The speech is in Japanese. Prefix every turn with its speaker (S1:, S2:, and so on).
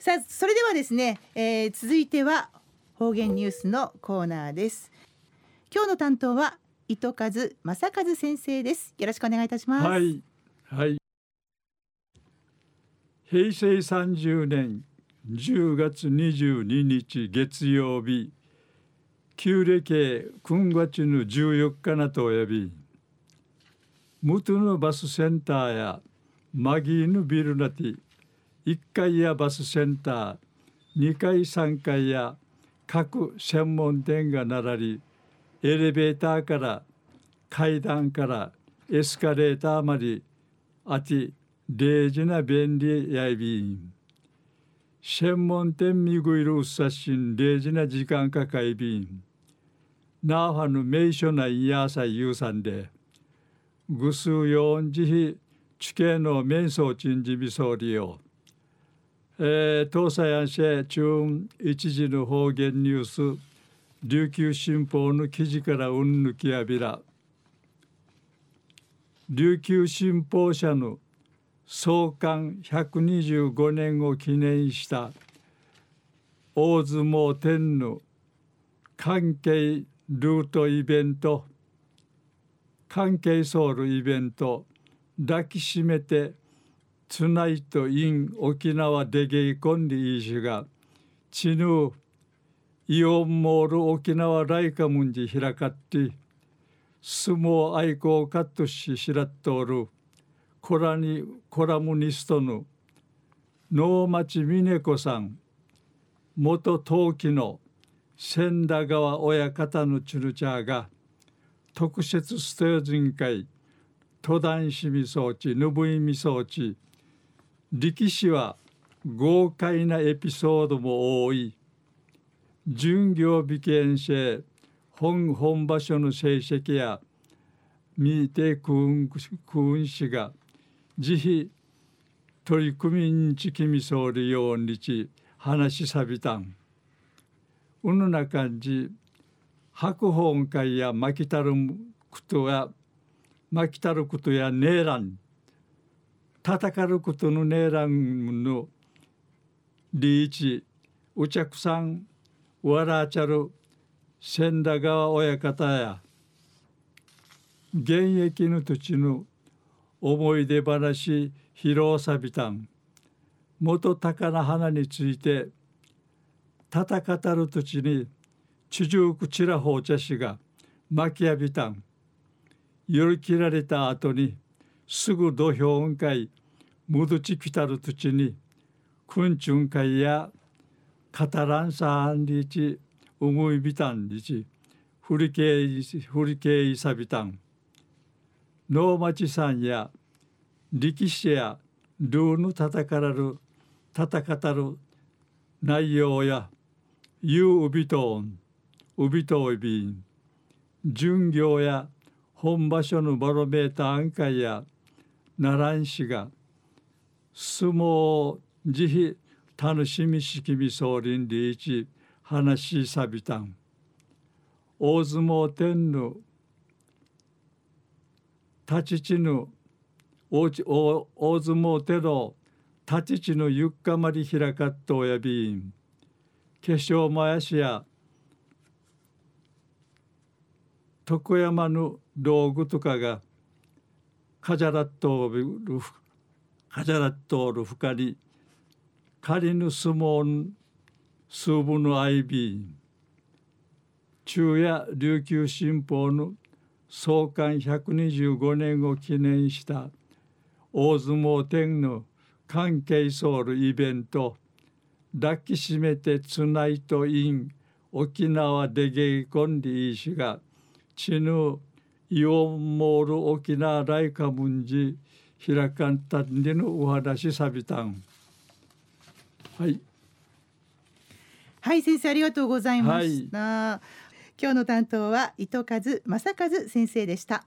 S1: さあそれではですね、えー、続いては方言ニュースのコーナーです。今日の担当は糸数正和先生です。よろしくお願いいたします。
S2: はい。はい。平成30年10月22日月曜日旧暦君月の14日なとおやびムトのバスセンターやマギーのビルナティ1階やバスセンター2階3階や各専門店が並びエレベーターから階段からエスカレーターまであて大事な便利やいびん。専門店みぐいるうさしん大事な時間かかいびん。なおはぬ名所ないやさゆうさんでぐすうよんじひ地形の面相鎮じびそうりよ。えー、東西安市中央一時の方言ニュース琉球新報の記事からうんぬきやびら。琉球新報社の創刊125年を記念した大相撲天の関係ルートイベント関係ソウルイベント抱きしめてつないとイン沖縄でげいこんりいしがちぬイオンモール沖縄ライカムンジ開かって相撲愛好カットししらっとおるコラニコラムニストの能町峰子さん元陶器の千田川親方のチュルチャーが特設ステージン会登壇しみ装置ぬぶいみ装置力士は豪快なエピソードも多い。巡業美見者本本場所の成績や見て君氏が慈悲取り組みんちきみそうりようにち話しさびたん。うぬな感じ白本会や巻きたることや巻きたることやねえらん。戦うことのねらんのリーチお客さんわらちゃる千田川親方や。現役の土地の思い出話披露さびたん元高菜花について戦たる土地に地上くちらほう茶しが巻きやびたん。より切られた後にすぐ土俵雲海むどちきたる土地に昆虫会やカタランサーンリチうむいびたんリチフリケイフリケイサビタン能町さんや力士やルーヌ戦からる戦たる内容やユーウビトーンウビトービン巡業や本場所のバロメーター案会や奈良市が相撲慈悲楽しみしきみ総林理一話しさびたん。大相撲天の立ち地の大大大相撲手の立ち地のゆっかまり開かっとおやびん。化粧まやしや徳山の道具とかがかじゃらっとるかじゃらっとるふかり仮ぬ相撲数分のアイビー中夜琉球新報の創刊125年を記念した大相撲天の関係ソウルイベント抱きしめてつないとイン沖縄でゲイコンリー氏がちぬイオンモール沖縄ライカムンジ開かんたんでのお話さびたん。はい。
S1: はい先生ありがとうございました、はい、今日の担当は糸数正和先生でした